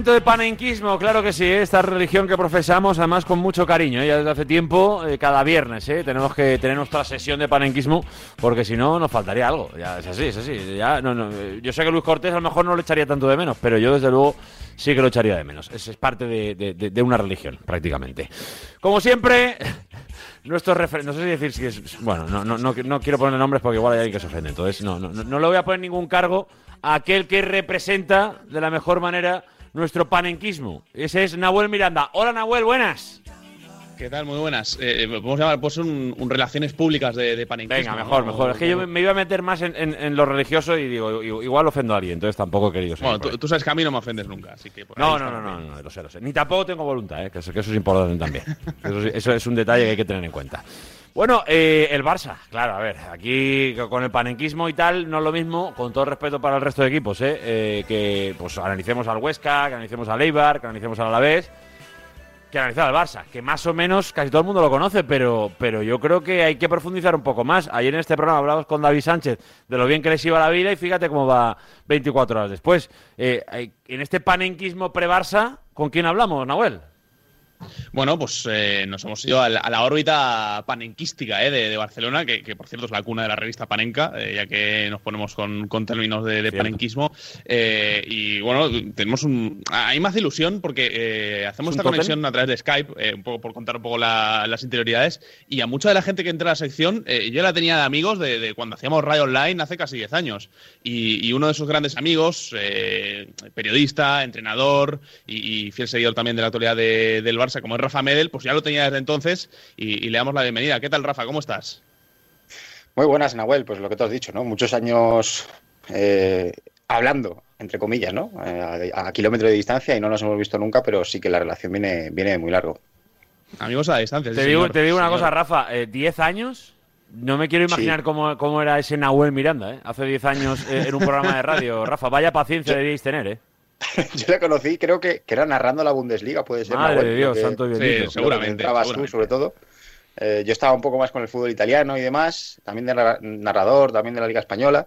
momento de panenquismo, claro que sí, ¿eh? esta religión que profesamos, además con mucho cariño, ¿eh? ya desde hace tiempo, eh, cada viernes, ¿eh? tenemos que tener nuestra sesión de panenquismo, porque si no nos faltaría algo, ya es así, es así, ya, no, no, eh, yo sé que Luis Cortés a lo mejor no lo echaría tanto de menos, pero yo desde luego sí que lo echaría de menos, es, es parte de, de- de- una religión, prácticamente. Como siempre, nuestros referentes, no sé si decir si es, bueno, no, no, no, no quiero poner nombres porque igual hay alguien que se ofende, entonces no, no, no, le voy a poner ningún cargo aquel que representa de la mejor manera nuestro panenquismo. Ese es Nahuel Miranda. Hola Nahuel, buenas. ¿Qué tal? Muy buenas. Eh, eh, podemos llamar pues un, un relaciones públicas de, de panenquismo. Venga, mejor, ¿no? mejor. Es que yo me, me iba a meter más en, en- en lo religioso y digo, igual ofendo a alguien, entonces tampoco he querido seguir Bueno, tú, sabes que a mí no me ofendes nunca, así que por ahí No, no, no, no, no, lo sé, lo sé. Ni tampoco tengo voluntad, ¿eh? que, eso, que eso es importante también. Eso, eso es un detalle que hay que tener en cuenta. Bueno, eh, el Barça, claro, a ver, aquí con el panenquismo y tal, no es lo mismo, con todo respeto para el resto de equipos, ¿eh? Eh, que pues analicemos al Huesca, que analicemos al Eibar, que analicemos al Alavés, que analizar al Barça, que más o menos casi todo el mundo lo conoce, pero, pero yo creo que hay que profundizar un poco más. Ayer en este programa hablamos con David Sánchez de lo bien que les iba la vida y fíjate cómo va 24 horas después. Eh, en este panenquismo pre-Barça, ¿con quién hablamos, Nahuel? Bueno, pues eh, nos hemos ido a la, a la órbita panenquística eh, de, de Barcelona, que, que, por cierto es la cuna de la revista Panenca, eh, ya que nos ponemos con, con términos de, de panenquismo. Eh, y bueno, tenemos un. Me hace ilusión porque eh, hacemos ¿Es un esta conexión a través de Skype, eh, un poco por contar un poco la- las interioridades. Y a mucha de la gente que entra a la sección, yo la tenía de amigos de, de cuando hacíamos radio online hace casi 10 años. Y, y uno de esos grandes amigos, periodista, entrenador y, y fiel seguidor también de la actualidad de- del Barça, como es Rafa Medel, pues ya lo tenía desde entonces y, y le damos la bienvenida. ¿Qué tal, Rafa? ¿Cómo estás? Muy buenas, Nahuel, pues lo que te has dicho, ¿no? Muchos años eh, hablando, entre comillas, ¿no? Eh, a, a kilómetro de distancia y no nos hemos visto nunca, pero sí que la relación viene, viene de muy largo. Amigos a la distancia. Te sí, digo, señor. te digo una Señor. cosa, Rafa, eh, 10 años. No me quiero imaginar Sí. cómo, cómo era ese Nahuel Miranda, ¿eh? Hace 10 años eh, en un programa de radio. Rafa, vaya paciencia deberíais tener, ¿eh? Yo le conocí, creo que, que era narrando la Bundesliga, puede ser. Madre de Dios, que- santo y Sí, seguramente, tú, sobre todo. Eh, yo estaba un poco más con el fútbol italiano y demás, también de narra- narrador, también de la Liga Española.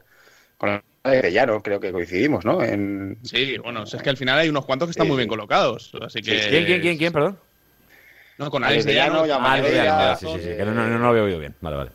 Con el Arellano, creo que coincidimos, ¿no? En, Sí, bueno, es que al final hay unos cuantos que están Sí, muy bien colocados. Así que. Sí, ¿Quién, quién, quién, quién, perdón? No, con Alex de Llano, Llano. ya Ah, sí, sí, sí, sí, que no, no- no lo había oído bien. Vale, vale.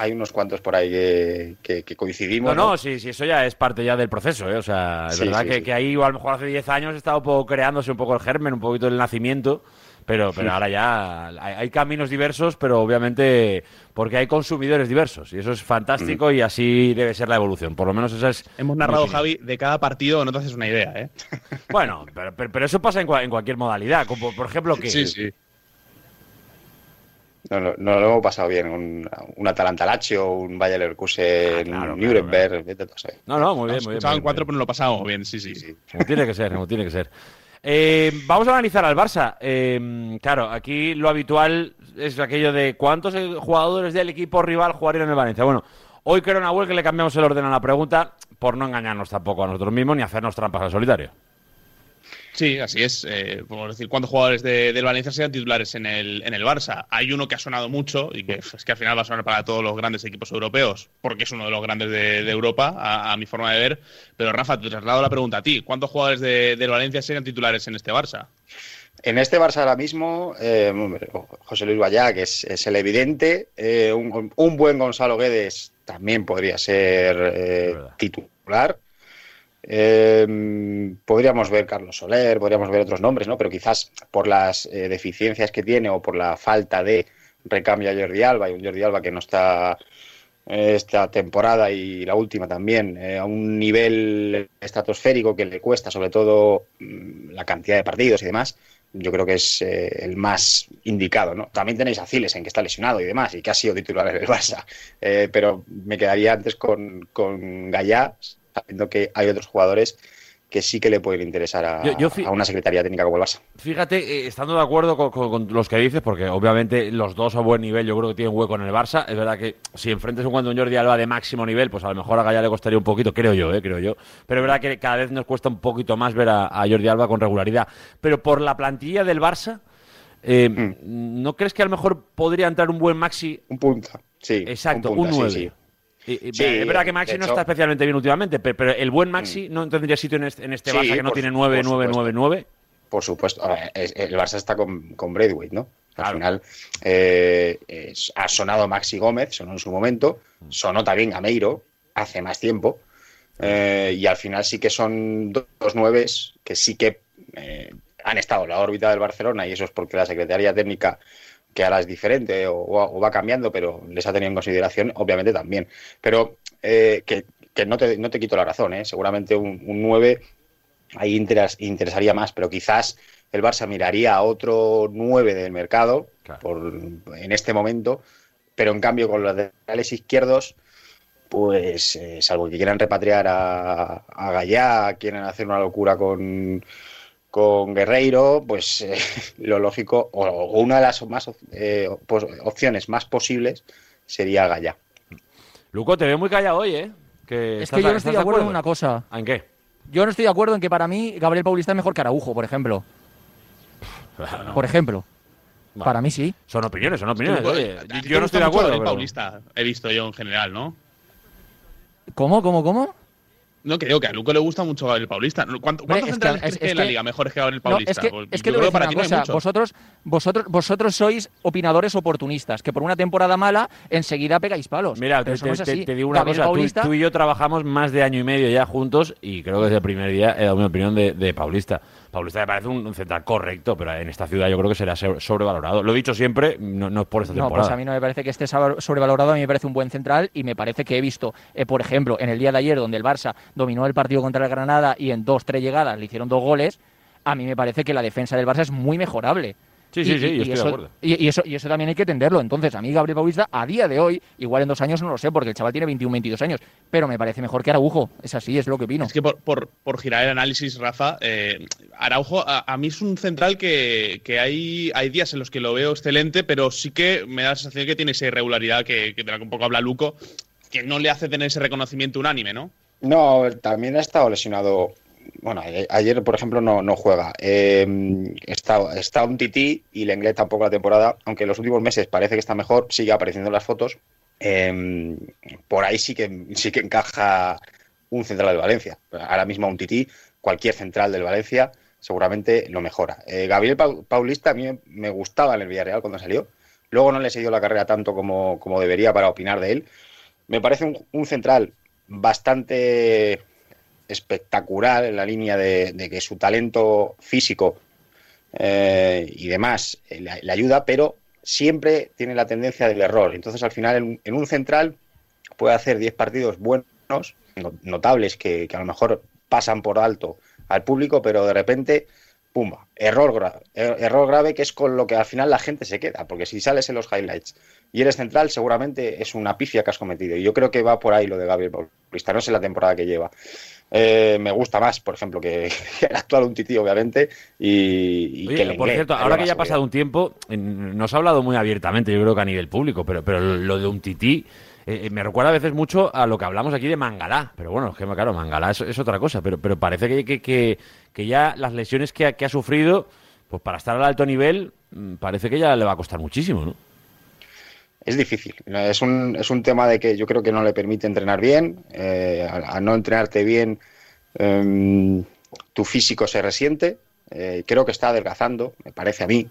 Hay unos cuantos por ahí que, que- que coincidimos. No, no, sí, sí, eso ya es parte ya del proceso, ¿eh? O sea, es Sí, verdad sí, que, sí. que ahí, o a lo mejor hace 10 años, estaba un poco creándose un poco el germen, un poquito el nacimiento, pero, pero ahora ya hay, hay caminos diversos, pero obviamente porque hay consumidores diversos, y eso es fantástico y así debe ser la evolución. Por lo menos esa es. Hemos narrado. Javi, de cada partido, no te haces una idea, ¿eh? Bueno, pero, pero, pero eso pasa en, cua- en cualquier modalidad, como por ejemplo que. Sí, sí. No, no, no lo hemos pasado bien. Un, un Atalanta Lazio, un Bayer Leverkusen, Ah, claro, un Nuremberg. No, no, muy bien, muy bien. muy cuatro, pero no lo pasamos bien, sí, sí. Sí. Como tiene que ser, como tiene que ser. Eh, vamos a analizar al Barça. Eh, claro, aquí lo habitual es aquello de cuántos jugadores del equipo rival jugarían en el Valencia. Bueno, hoy creo, Nahuel, que le cambiamos el orden a la pregunta por no engañarnos tampoco a nosotros mismos ni hacernos trampas al solitario. Sí, así es. Eh, podemos decir, ¿cuántos jugadores de- del Valencia sean titulares en el, en el Barça? Hay uno que ha sonado mucho y que es que al final va a sonar para todos los grandes equipos europeos, porque es uno de los grandes de, de Europa, a, a mi forma de ver. Pero Rafa, te traslado la pregunta a ti. ¿Cuántos jugadores de, del Valencia serían titulares en este Barça? En este Barça ahora mismo, eh, José Luis Vallá, que es, es el evidente, eh, un, un buen Gonzalo Guedes también podría ser eh, titular. Eh, podríamos ver Carlos Soler, podríamos ver otros nombres, ¿no? Pero quizás por las eh, deficiencias que tiene o por la falta de recambio a Jordi Alba y un Jordi Alba que no está eh, esta temporada y la última también eh, a un nivel estratosférico que le cuesta sobre todo mm, la cantidad de partidos y demás yo creo que es eh, el más indicado ¿no? también tenéis a Ziles en que está lesionado y demás y que ha sido titular en el Barça pero me quedaría antes con, con Gallá sabiendo que hay otros jugadores que sí que le pueden interesar a, Yo- yo fi- a una secretaría técnica como el Barça Fíjate, eh, estando de acuerdo con, con- con los que dices, porque obviamente los dos a buen nivel yo creo que tienen hueco en el Barça. Es verdad que si enfrentes un cuando un Jordi Alba de máximo nivel, pues a lo mejor a Gaya le costaría un poquito, creo yo, eh, creo yo. Pero es verdad que cada vez nos cuesta un poquito más ver a, a Jordi Alba con regularidad. Pero por la plantilla del Barça, eh, ¿no crees que a lo mejor podría entrar un buen Maxi? un punta sí Exacto, punta, un sí, sí. es verdad que Maxi no está especialmente bien últimamente, pero, el buen Maxi mm. no tendría sitio en este, en este Barça que no tiene 9, 9, 9, 9. Por supuesto. el Barça está con, con Braithwaite, ¿no? Al final eh, ha sonado Maxi Gómez, sonó en su momento, mm. sonó también Gameiro hace más tiempo. Eh, y al final sí que son dos nueves que sí que eh, han estado en la órbita del Barcelona y eso es porque la Secretaría Técnica que ahora es diferente o, va cambiando, pero les ha tenido en consideración, obviamente también. Pero que, no, te, no, te, quito la razón, seguramente un, un 9 ahí interesaría más, pero quizás el Barça miraría a otro 9 del mercado por, en este momento, pero en cambio con los laterales izquierdos, pues eh, salvo que quieran repatriar a, a Gallá, quieren hacer una locura con, con Guerreiro, pues eh, lo lógico, o, una de las más eh, opciones más posibles sería Gallá. Luco, te veo muy callado hoy, ¿eh? es que yo no estoy de acuerdo, en una cosa. ¿En qué? Yo no estoy de acuerdo en que para mí Gabriel Paulista es mejor que Araujo, por ejemplo. Por ejemplo. Para mí sí. Son opiniones, son opiniones. yo no estoy de acuerdo. Pero... Paulista, he visto yo en general, ¿no? ¿Cómo, cómo, cómo? No, creo que a Luco le gusta mucho Gabriel Paulista. ¿Cuántos centrales que, en la liga mejores que Gabriel Paulista? es que, para ti cosa, vosotros, vosotros, vosotros sois opinadores oportunistas, que por una temporada mala enseguida pegáis palos. Mira, te, digo una cosa, tú, y yo trabajamos más de año y medio ya juntos y creo que desde el primer día he dado mi opinión de Paulista. Paulista me parece un, central correcto, pero en esta ciudad yo creo que será sobrevalorado. Lo he dicho siempre, no, es por esta temporada. No, pues a mí no me parece que esté sobrevalorado, a mí me parece un buen central y me parece que he visto, eh, por ejemplo, en el día de ayer donde el Barça dominó el partido contra el Granada y en dos, tres llegadas le hicieron dos goles, a mí me parece que la defensa del Barça es muy mejorable. Sí, sí, sí, y, estoy eso, de acuerdo. Y, eso, y eso también hay que entenderlo. Entonces, a mí Gabriel Paulista, a día de hoy, igual en dos años no lo sé, porque el chaval tiene 21, 22 años, pero me parece mejor que Araujo. Es así, es lo que opino. Es que por, por, girar el análisis, Rafa, eh, Araujo a, mí es un central que, que, hay, hay días en los que lo veo excelente, pero sí que me da la sensación que tiene esa irregularidad que, que de la que un poco habla Luco, que no le hace tener ese reconocimiento unánime, ¿no? No, también ha estado lesionado bueno, ayer, por ejemplo, no, no juega. Eh, está, está un tití y Lenglet tampoco la temporada, aunque en los últimos meses parece que está mejor, sigue apareciendo en las fotos. Em, por ahí sí que, sí que encaja un central de Valencia. Ahora mismo un tití, cualquier central del Valencia seguramente lo mejora. Eh, Gabriel Paulista a mí me gustaba en el Villarreal cuando salió. Luego no le he la carrera tanto como, como debería para opinar de él. Me parece un, un central bastante espectacular en la línea de, que su talento físico eh, y demás eh, le, ayuda, pero siempre tiene la tendencia del error. Entonces, al final, en, un central puede hacer 10 partidos buenos, notables, que, a lo mejor pasan por alto al público, pero de repente, pumba, error grave, er, error grave que es con lo que al final la gente se queda, porque si sales en los highlights y eres central, seguramente es una pifia que has cometido. Y yo creo que va por ahí lo de Gabriel Paulista, no sé la temporada que lleva. Eh, me gusta más, por ejemplo, que, el actual un tití, obviamente, y, que el Por cierto, ahora que ya ha pasado un tiempo, nos ha hablado muy abiertamente, yo creo que a nivel público, pero, pero lo de un tití eh, eh, me recuerda a veces mucho a lo que hablamos aquí de Mangalá, pero bueno, es que claro, Mangalá es, otra cosa, pero, pero parece que, que, que, ya las lesiones que ha, sufrido, pues para estar al alto nivel, mm, parece que ya le va a costar muchísimo, ¿no? es difícil. Es un, es un tema de que yo creo que no le permite entrenar bien. Eh, no entrenarte bien, em, tu físico se resiente. Eh, creo que está adelgazando, me parece a mí,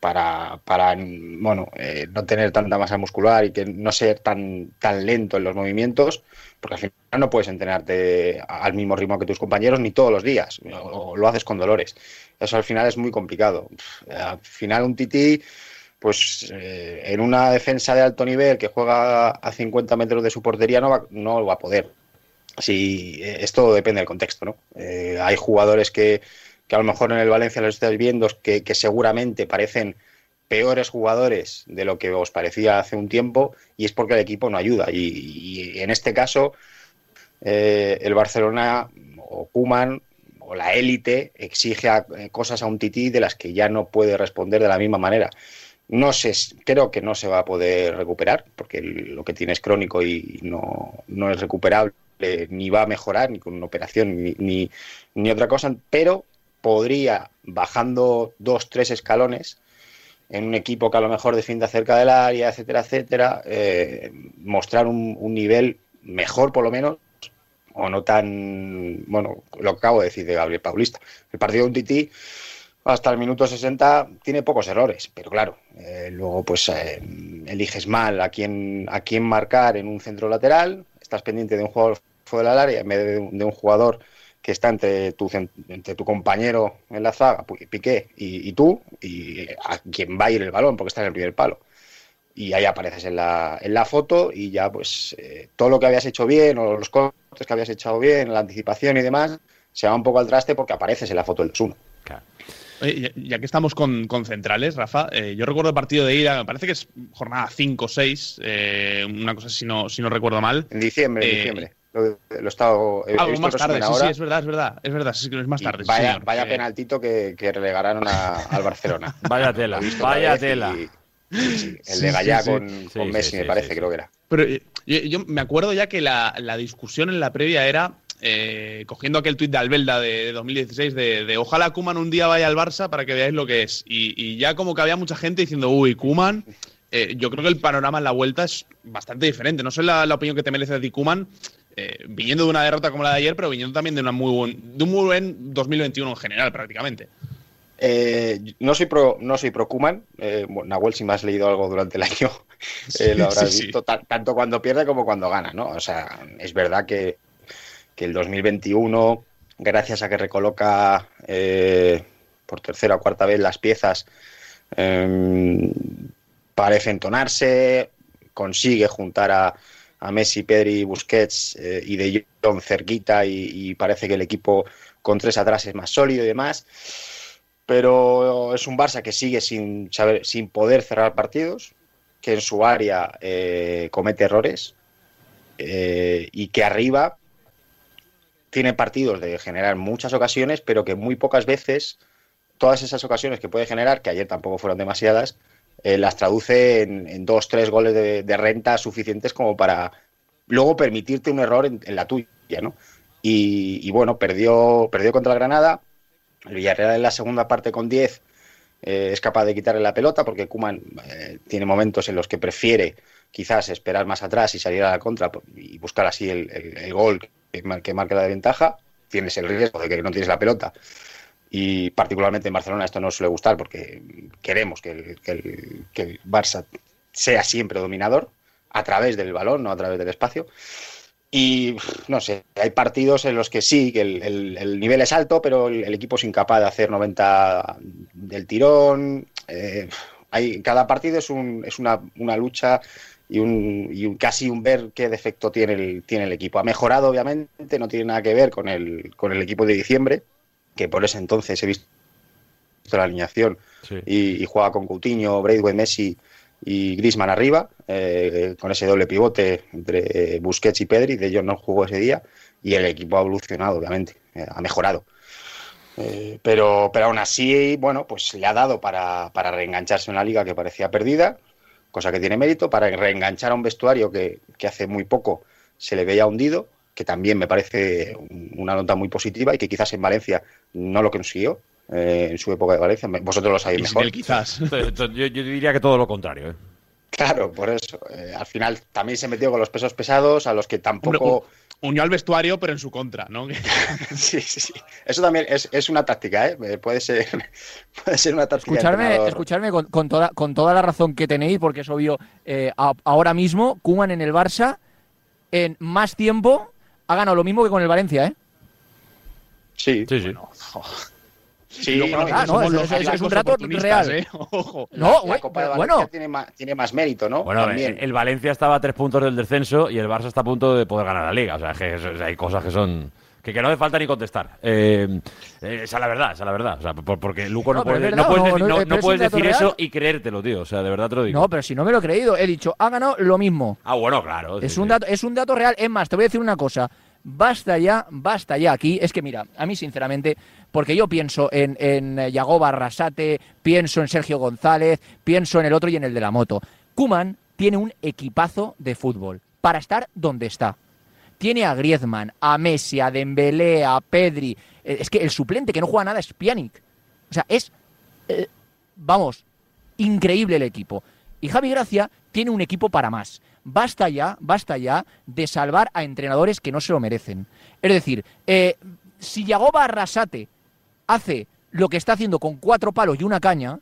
para, para bueno, eh, no tener tanta masa muscular y que no ser tan, tan lento en los movimientos, porque al final no puedes entrenarte al mismo ritmo que tus compañeros ni todos los días, o, lo haces con dolores. Eso al final es muy complicado. Al final un tití pues eh, en una defensa de alto nivel que juega a 50 metros de su portería no va, no va a poder. Si, eh, esto depende del contexto, ¿no? Hay jugadores que, que, a lo mejor en el Valencia los estáis viendo que, que, seguramente parecen peores jugadores de lo que os parecía hace un tiempo y es porque el equipo no ayuda. Y, en este caso, el Barcelona o Kuman o la élite exige cosas a un tití de las que ya no puede responder de la misma manera. No sé, creo que no se va a poder recuperar, porque lo que tiene es crónico y no, no es recuperable, ni va a mejorar, ni con una operación, ni, ni, otra cosa, pero podría, bajando dos, tres escalones, en un equipo que a lo mejor defiende cerca del área, etcétera, etcétera, eh, mostrar un, nivel mejor por lo menos, o no tan, bueno, lo que acabo de decir de Gabriel Paulista. El partido de un Tití hasta el minuto 60 tiene pocos errores, pero claro, eh, luego pues eh, eliges mal a quién, a quién marcar en un centro lateral, estás pendiente de un jugador fuera del área en vez de un jugador que está entre tu, entre tu compañero en la zaga, Piqué, y, y, tú, y a quien va a ir el balón, porque está en el primer palo. Y ahí apareces en la, en la foto y ya pues eh, todo lo que habías hecho bien o los cortes que habías echado bien, la anticipación y demás, se va un poco al traste porque apareces en la foto del 2-1. Claro. Oye, ya que estamos con, con centrales, Rafa, eh, yo recuerdo el partido de ida, me parece que es jornada 5 o 6, eh, una cosa si no, si no recuerdo mal. En diciembre, en diciembre. Lo, lo he estado. He, Algo más tarde, sí, sí, es verdad, es verdad. Es verdad, sí, es más tarde. Vaya, vaya penaltito que, que relegaron al Barcelona. vaya tela, vaya tela. Y, sí, el de Gallá con, con Messi, me parece, creo que era. Pero yo, yo, me acuerdo ya que la, la discusión en la previa era eh, cogiendo aquel tuit de Albelda de, de 2016 de, de, ojalá Kuman un día vaya al Barça para que veáis lo que es. Y, y ya como que había mucha gente diciendo, uy, Kuman, eh, yo creo que el panorama en la vuelta es bastante diferente. No sé la, la opinión que te merece de ti, Kuman, eh, viniendo de una derrota como la de ayer, pero viniendo también de, una muy buen, de un muy buen 2021 en general, prácticamente. Eh, no soy pro, no soy pro Kuman. Eh, Nahuel, si me has leído algo durante el año, lo habrás sí, visto, sí. tanto cuando pierde como cuando gana, ¿no? O sea, es verdad que, que el 2021, gracias a que recoloca por tercera o cuarta vez las piezas, eh, parece entonarse, consigue juntar a, a Messi, Pedri, Busquets eh, y De Jong cerquita y, parece que el equipo con tres atrás es más sólido y demás. Pero es un Barça que sigue sin, saber, sin poder cerrar partidos, que en su área eh, comete errores eh, y que arriba tiene partidos de generar muchas ocasiones, pero que muy pocas veces todas esas ocasiones que puede generar, que ayer tampoco fueron demasiadas, eh, las traduce en, dos, tres goles de, renta suficientes como para luego permitirte un error en, la tuya, ¿no? Y, y, bueno, perdió, perdió contra el Granada. El Villarreal en la segunda parte con 10 eh, es capaz de quitarle la pelota porque Kuman eh, tiene momentos en los que prefiere quizás esperar más atrás y salir a la contra y buscar así el, el, gol que, que marque la ventaja. Tienes el riesgo de que no tienes la pelota y particularmente en Barcelona esto no suele gustar porque queremos que el, que el, que el Barça sea siempre dominador a través del balón, no a través del espacio. Y no sé, hay partidos en los que sí, que el, el, el nivel es alto, pero el, el, equipo es incapaz de hacer 90 del tirón. Eh, hay, cada partido es, un, es una, una lucha y, un, y un, casi un ver qué defecto tiene el, tiene el equipo. Ha mejorado, obviamente, no tiene nada que ver con el, con el equipo de diciembre, que por ese entonces he visto la alineación sí. y, y, juega con Coutinho, Braithwaite, Messi y Griezmann arriba, eh, con ese doble pivote entre Busquets y Pedri, de ellos no jugó ese día, y el equipo ha evolucionado, obviamente, eh, ha mejorado. Eh, pero, pero aún así, bueno, pues le ha dado para, para reengancharse en una liga que parecía perdida, cosa que tiene mérito, para reenganchar a un vestuario que, que hace muy poco se le veía hundido, que también me parece una nota muy positiva y que quizás en Valencia no lo consiguió, eh, en su época de Valencia. Vosotros lo sabéis mejor. Él, quizás. yo, yo, diría que todo lo contrario. ¿eh? Claro, por eso. Eh, al final también se metió con los pesos pesados, a los que tampoco. Unió al vestuario, pero en su contra, ¿no? sí, sí, sí. Eso también es, es una táctica, ¿eh? Puede ser, puede ser una táctica. Escucharme, escucharme con, con, toda, con toda la razón que tenéis, porque es obvio, eh, a, ahora mismo, Kuman en el Barça, en más tiempo, ha ganado lo mismo que con el Valencia, ¿eh? Sí, sí, sí. Bueno, Sí, no, ah, no, es, es, es, un dato real. ¿eh? Ojo. No, la Copa de bueno. Tiene más, tiene más, mérito, ¿no? Bueno, También. el Valencia estaba a tres puntos del descenso y el Barça está a punto de poder ganar la liga. O sea, que hay cosas que son. Que, que no hace falta ni contestar. Eh, esa es la verdad, esa es la verdad. O sea, porque Luco no, no puede, no puedes, no, decir real. eso y creértelo, tío. O sea, de verdad te lo digo. No, pero si no me lo he creído, he dicho, ha ganado lo mismo. Ah, bueno, claro. Es, sí, un, dato, es un dato real. Es más, te voy a decir una cosa basta ya, basta ya aquí. Es que mira, a mí sinceramente, porque yo pienso en, en Yagoba Arrasate, pienso en Sergio González, pienso en el otro y en el de la moto. Kuman tiene un equipazo de fútbol para estar donde está. Tiene a Griezmann, a Messi, a Dembélé, a Pedri. Es que el suplente que no juega nada es Pjanic. O sea, es... Eh, vamos, increíble el equipo. Y Javi Gracia tiene un equipo para más. Basta ya, basta ya de salvar a entrenadores que no se lo merecen. Es decir, eh, si Yagoba Arrasate hace lo que está haciendo con cuatro palos y una caña,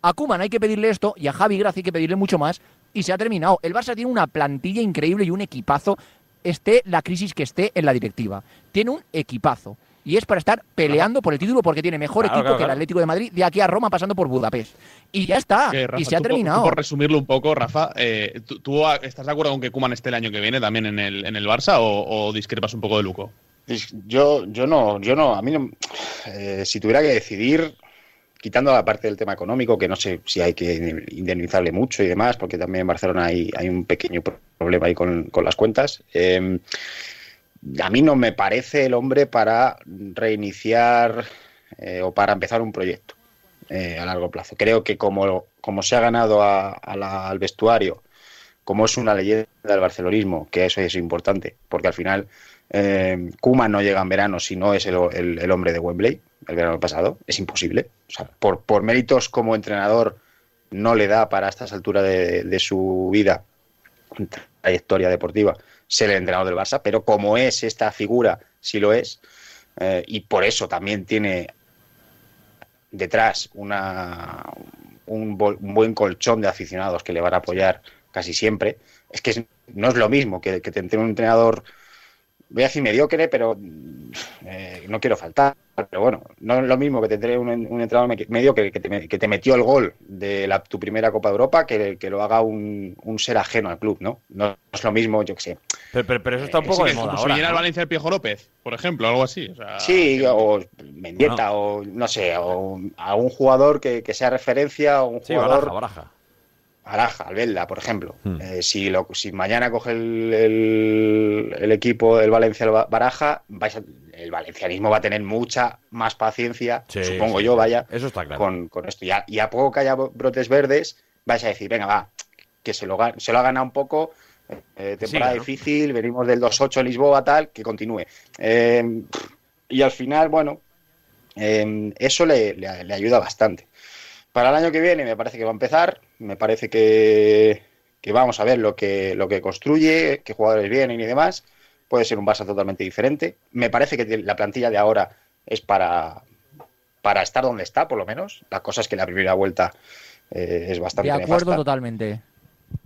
a Kuman hay que pedirle esto y a Javi Gracia hay que pedirle mucho más y se ha terminado. El Barça tiene una plantilla increíble y un equipazo, esté la crisis que esté en la directiva. Tiene un equipazo. Y es para estar peleando por el título porque tiene mejor Claro, equipo claro, que el. Atlético de Madrid de aquí a Roma pasando por Budapest. Y ya está. Que, Rafa, y se ha tú terminado. tú por resumirlo un poco, Rafa, eh, ¿tú, estás de acuerdo con que Kuman esté el año que viene también en el, en el Barça o, o discrepas un poco de Luco? Yo, yo no, yo no, a mí no. eh, si tuviera que decidir, quitando la parte del tema económico, que no sé si hay que indemnizarle mucho y demás, porque también en Barcelona hay, hay un pequeño pro- problema ahí con, las cuentas. eh, a mí no me parece el hombre para reiniciar eh, o para empezar un proyecto eh, a largo plazo. Creo que como, como se ha ganado a- al vestuario, como es una leyenda del barcelonismo, que eso es importante, porque al final eh, Kuma no llega en verano si no es el, hombre de Wembley, el verano pasado, es imposible. O sea, por, por méritos como entrenador no le da para estas alturas de, su vida, trayectoria deportiva, ser el entrenador del Barça, pero como es esta figura, sí lo es, eh, y por eso también tiene detrás una, un, un buen colchón de aficionados que le van a apoyar casi siempre. Es que es- no es lo mismo que, que te entrene un entrenador, voy a decir mediocre, pero eh, no quiero faltar. Pero bueno, no es lo mismo que te entrene un, un entrenador me- mediocre que te, que te metió el gol de la, tu primera Copa de Europa que, que lo haga un, un ser ajeno al club, ¿no? No es lo mismo, yo que sé. Pero, pero- pero eso está un Eh, poco Sí, de moda ahora. ¿no? Valencia el Piejo López, por ejemplo, algo así. o sea, Sí, o Mendieta, o no sé, o a un jugador que, que sea referencia, o un Sí, jugador. baraja, baraja. Baraja, Albelda, por ejemplo. Hmm. Eh, si, lo, si mañana coge el, el- el equipo del Valencia el Baraja, vais a- el valencianismo va a tener mucha más paciencia, Sí, supongo sí, yo, vaya, Eso está claro. con, con esto. Y a, y a poco que haya brotes verdes, vais a decir, venga, va, que se lo, se lo ha ganado un poco, eh, temporada siga, ¿no? difícil, venimos del 2-8 en Lisboa, tal, que continúe. Eh, y al final, bueno, eh, eso le, le- le ayuda bastante. Para el año que viene me parece que va a empezar, me parece que, que vamos a ver lo que, lo que construye, qué jugadores vienen y demás. Puede ser un Barça totalmente diferente. Me parece que la plantilla de ahora es para, para estar donde está, por lo menos. La cosa es que la primera vuelta eh, es bastante De acuerdo nefasta. totalmente.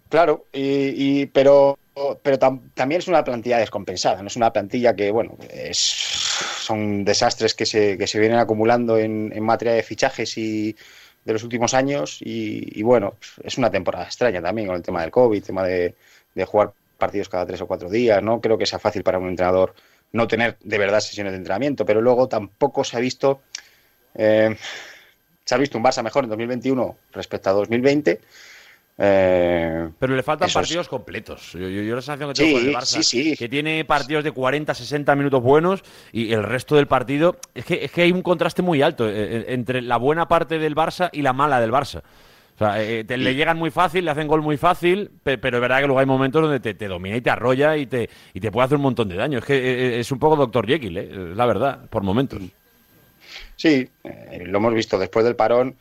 Claro, y, y- pero, pero tam- también es una plantilla descompensada, no es una plantilla que, bueno, es, son desastres que se, que se vienen acumulando en, en materia de fichajes y de los últimos años y, y, bueno, es una temporada extraña también con el tema del COVID, tema de, de jugar partidos cada tres o cuatro días, no creo que sea fácil para un entrenador no tener de verdad sesiones de entrenamiento, pero luego tampoco se ha visto eh, se ha visto un Barça mejor en 2021 respecto a 2020. Eh, Pero le faltan es. partidos completos. Yo, yo- yo la sensación que Sí, tengo con el Barça, sí, sí. que tiene partidos de 40, 60 minutos buenos y el resto del partido, es que, es que hay un contraste muy alto eh, eh, entre la buena parte del Barça y la mala del Barça. O sea, eh, te- le llegan muy fácil, le hacen gol muy fácil, pe- pero es verdad que luego hay momentos donde te, te domina y te arrolla y te, y te puede hacer un montón de daño. Es que es un poco Doctor Jekyll, la verdad, por momentos. Sí, lo hemos visto después del parón.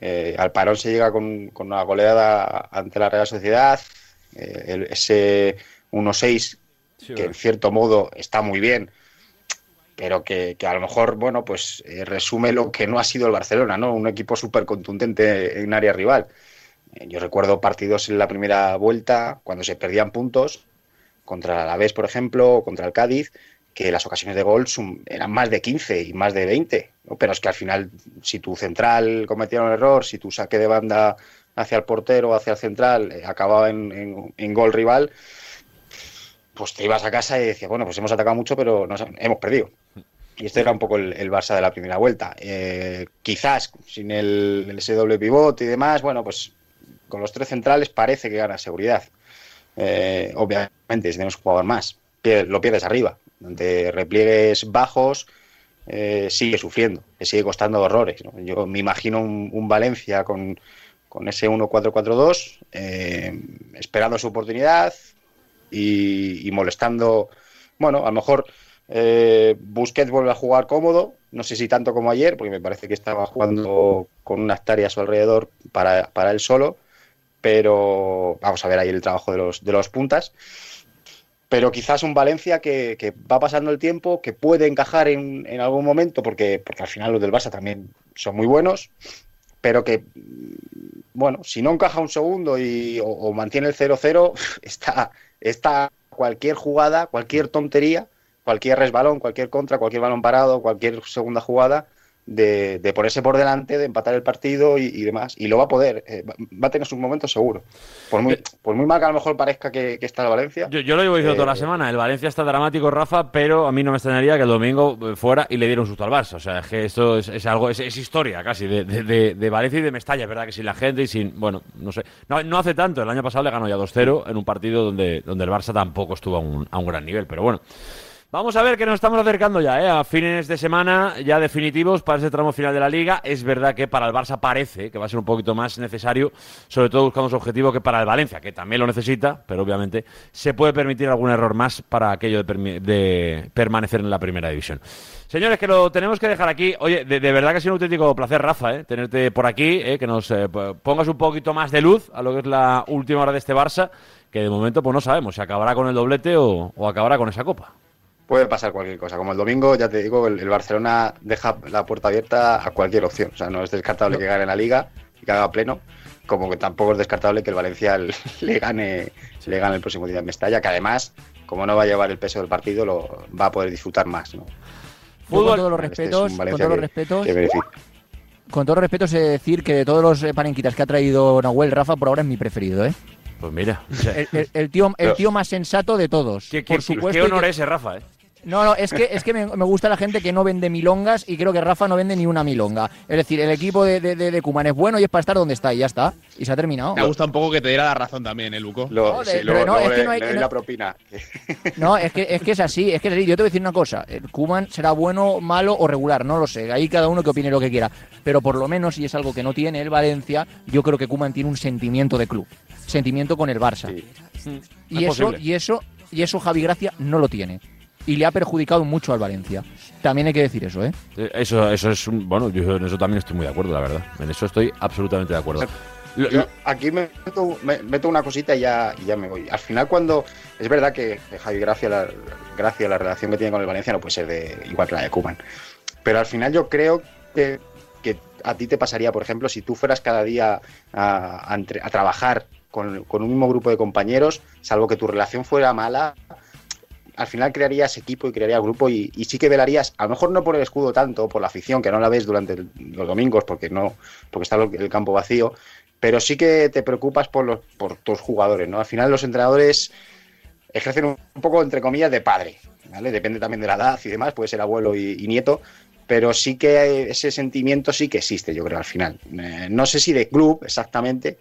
Eh, al parón se llega con, con una goleada ante la Real Sociedad. eh, el- ese 1-6, que en cierto modo está muy bien, pero que, que a lo mejor, bueno, pues eh, resume lo que no ha sido el Barcelona, ¿no? Un equipo súper contundente en área rival. Yo recuerdo partidos en la primera vuelta, cuando se perdían puntos, contra el Alavés, por ejemplo, o contra el Cádiz, que las ocasiones de gol eran más de 15 y más de 20. ¿no? Pero es que al final, si tu central cometía un error, si tu saque de banda hacia el portero o hacia el central eh, acababa en, en- gol rival, pues te ibas a casa y decías, bueno, pues hemos atacado mucho, pero hemos perdido. Y este era un poco el, Barça de la primera vuelta. Eh, quizás sin el, el- ese pivote y demás, bueno, pues con los tres centrales parece que gana seguridad. Eh, obviamente, si tenemos un jugador más, lo pierdes arriba. Ante repliegues bajos, eh, sigue sufriendo, le sigue costando horrores. ¿no? Yo me imagino un, un Valencia con, con ese 1-4-4-2, eh, esperando su oportunidad y, molestando. Bueno, a lo mejor eh, Busquets vuelve a jugar cómodo, no sé si tanto como ayer, porque me parece que estaba jugando con una hectárea a su alrededor para, para él solo, pero vamos a ver ahí el trabajo de los, de los puntas. Pero quizás un Valencia que, va pasando el tiempo, que puede encajar en, algún momento, porque, porque al final los del Barça también son muy buenos, pero que, bueno, si no encaja un segundo y, o, o mantiene el 0-0, está, está cualquier jugada, cualquier tontería, cualquier resbalón, cualquier contra, cualquier balón parado, cualquier segunda jugada, de, de, ponerse por delante, de empatar el partido y, y demás. Y lo va a poder, eh, va a tener sus momentos seguro. Por muy, por muy mal que a lo mejor parezca que, que está el Valencia. Yo, yo, lo llevo diciendo eh, toda la semana, el Valencia está dramático, Rafa, pero a mí no me extrañaría que el domingo fuera y le diera un susto al Barça. O sea, es que esto es, es algo, es, es, historia casi de, de, de, Valencia y de Mestalla, es verdad que sin la gente y sin, bueno, no sé. No, no hace tanto, el año pasado le ganó ya 2-0 en un partido donde, donde el Barça tampoco estuvo a un, a un gran nivel, pero bueno. Vamos a ver que nos estamos acercando ya ¿eh? a fines de semana ya definitivos para ese tramo final de la liga. Es verdad que para el Barça parece que va a ser un poquito más necesario, sobre todo buscando su objetivo, que para el Valencia, que también lo necesita, pero obviamente se puede permitir algún error más para aquello de, permanecer en la primera división. Señores, que lo tenemos que dejar aquí. Oye, de, verdad que ha sido un auténtico placer, Rafa, ¿eh? tenerte por aquí, ¿eh? que nos eh, pongas un poquito más de luz a lo que es la última hora de este Barça, que de momento pues no sabemos si acabará con el doblete o acabará con esa copa puede pasar cualquier cosa. Como el domingo, ya te digo, el, el, Barcelona deja la puerta abierta a cualquier opción. O sea, no es descartable no. que gane la liga y que haga pleno, como que tampoco es descartable que el Valencia le gane, le gane el próximo día en Mestalla, que además, como no va a llevar el peso del partido, lo va a poder disfrutar más. ¿no? Fútbol, con todos los respetos, este con todos los respetos. Que con todos los respetos, he de decir que de todos los panenquitas que ha traído Nahuel, Rafa por ahora es mi preferido, ¿eh? Pues mira. El, el, el, tío, el tío más sensato de todos. ¿Qué, por supuesto. Qué honor que... ese, Rafa, ¿eh? No, no, es que, es que me, me, gusta la gente que no vende milongas y creo que Rafa no vende ni una milonga. Es decir, el equipo de, de, de, de Kuman es bueno y es para estar donde está y ya está. Y se ha terminado. Me gusta un poco que te diera la razón también, ¿eh, Luco? Lo, no, sí, lo, no, es que no hay, la propina. No, es que, es que es así, es que es así. Yo te voy a decir una cosa. Kuman será bueno, malo o regular, no lo sé. Ahí cada uno que opine lo que quiera. Pero por lo menos, y es algo que no tiene el Valencia, yo creo que Kuman tiene un sentimiento de club. Sentimiento con el Barça. Sí. Y, es eso, y eso, y eso Javi Gracia no lo tiene y le ha perjudicado mucho al Valencia. También hay que decir eso, ¿eh? Eso, eso es un, bueno, yo en eso también estoy muy de acuerdo, la verdad. En eso estoy absolutamente de acuerdo. Yo aquí me meto, me meto, una cosita y ya, y ya me voy. Al final, cuando. Es verdad que Javi Gracia la, Gracia, la relación que tiene con el Valencia no puede ser de, igual que la de Cuban. Pero al final, yo creo que, que a ti te pasaría, por ejemplo, si tú fueras cada día a, a, a trabajar con, con, un mismo grupo de compañeros, salvo que tu relación fuera mala, al final crearías equipo y crearías grupo y, sí que velarías, a lo mejor no por el escudo tanto, por la afición, que no la ves durante los domingos porque no porque está el, campo vacío, pero sí que te preocupas por, los, por tus jugadores, ¿no? Al final los entrenadores ejercen un, poco, entre comillas, de padre, ¿vale? Depende también de la edad y demás, puede ser abuelo y, y nieto, pero sí que ese sentimiento sí que existe, yo creo, al final. Eh, no sé si de club exactamente,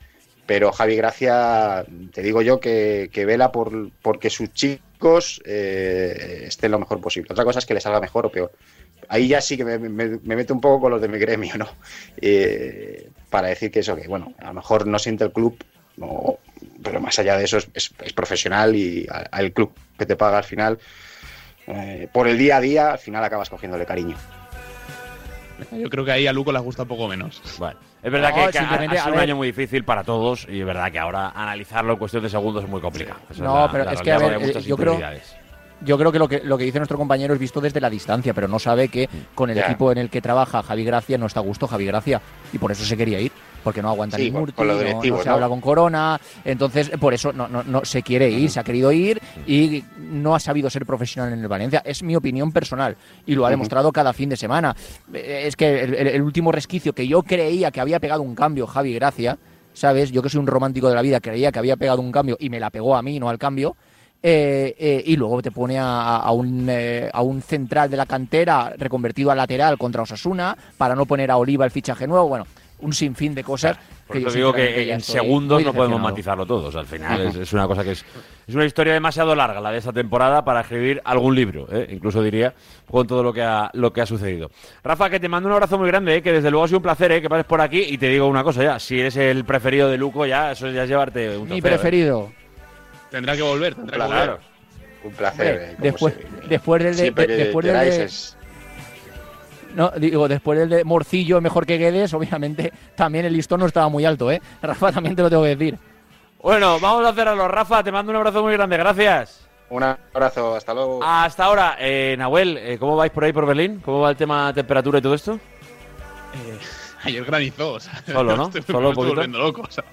pero Javi Gracia, te digo yo que, que vela por porque sus chicos eh, estén lo mejor posible. Otra cosa es que les salga mejor o peor. Ahí ya sí que me, me, me meto un poco con los de mi gremio, ¿no? Eh, para decir que eso, que bueno, a lo mejor no siente el club, no, pero más allá de eso es, es, es profesional y al club que te paga al final, eh, por el día a día, al final acabas cogiéndole cariño. Yo creo que ahí a Luco les gusta un poco menos. Bueno, es verdad no, que, que ha, ha, sido un año muy difícil para todos y es verdad que ahora analizarlo en cuestión de segundos es muy complicado. Esa no, es la, pero la es que a ver, eh, yo creo yo creo que lo, que lo que dice nuestro compañero es visto desde la distancia, pero no sabe que con el yeah. equipo en el que trabaja Javi Gracia no está a gusto Javi Gracia y por eso se quería ir, porque no aguanta sí, ni Murti, no, no, se habla con Corona, entonces por eso no, no, no se quiere ir, se ha querido ir y no ha sabido ser profesional en el Valencia. Es mi opinión personal y lo ha demostrado cada fin de semana. Es que el, el, el último resquicio que yo creía que había pegado un cambio Javi Gracia, ¿sabes? Yo que soy un romántico de la vida, creía que había pegado un cambio y me la pegó a mí, no al cambio eh, eh, y luego te pone a, a, un, eh, a, un, central de la cantera reconvertido a lateral contra Osasuna para no poner a Oliva el fichaje nuevo. Bueno, un sinfín de cosas. Por que eso digo que en segundos no podemos matizarlo todos. Al final es, es, una cosa que es, es una historia demasiado larga la de esta temporada para escribir algún libro, ¿eh? incluso diría, con todo lo que ha, lo que ha sucedido. Rafa, que te mando un abrazo muy grande, ¿eh? que desde luego ha sido un placer ¿eh? que pases por aquí y te digo una cosa ya, si eres el preferido de Luco ya, eso ya es llevarte un trofeo, Mi preferido. Tendrá que volver, tendrá que volver. Un placer. Eh, después, después del de, de, después del. No, digo, después del de Morcillo mejor que Guedes, obviamente también el listón no estaba muy alto, ¿eh? Rafa, también te lo tengo que decir. Bueno, vamos a cerrarlo. Rafa, te mando un abrazo muy grande. Gracias. Un abrazo, hasta luego. Hasta ahora, eh, Nahuel, eh, ¿cómo vais por ahí por Berlín? ¿Cómo va el tema temperatura y todo esto? Eh, ayer granizó, o sea, Solo, ¿no? estoy- Solo un poquito. volviendo loco, o sea.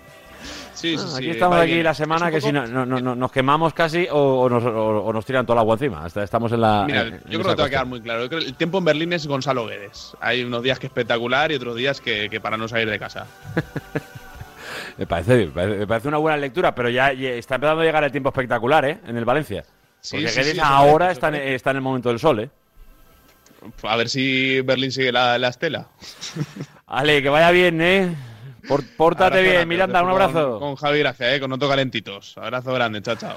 Sí, sí, Ah, sí, aquí estamos aquí bien. la semana que si no, no- no- nos quemamos casi o, o nos, o- o nos tiran todo el agua encima. Estamos en la. Mira, en- yo en creo que te va a quedar muy claro. Yo creo que el tiempo en Berlín es Gonzalo Guedes. Hay unos días que espectacular y otros días que, que para no salir de casa. Me parece, me parece, me parece una buena lectura, pero ya, ya está empezando a llegar el tiempo espectacular, ¿eh? En el Valencia. Porque sí, Guedes sí, ahora está, en, está en el momento del sol, ¿eh? A ver si Berlín sigue la, la estela. Ale, que vaya bien, ¿eh? Por- pórtate Abrazo bien, grande, Miranda, un abrazo. Con, con Javi Gracia, ¿eh? Con Noto Calentitos. Abrazo grande, chao, chao.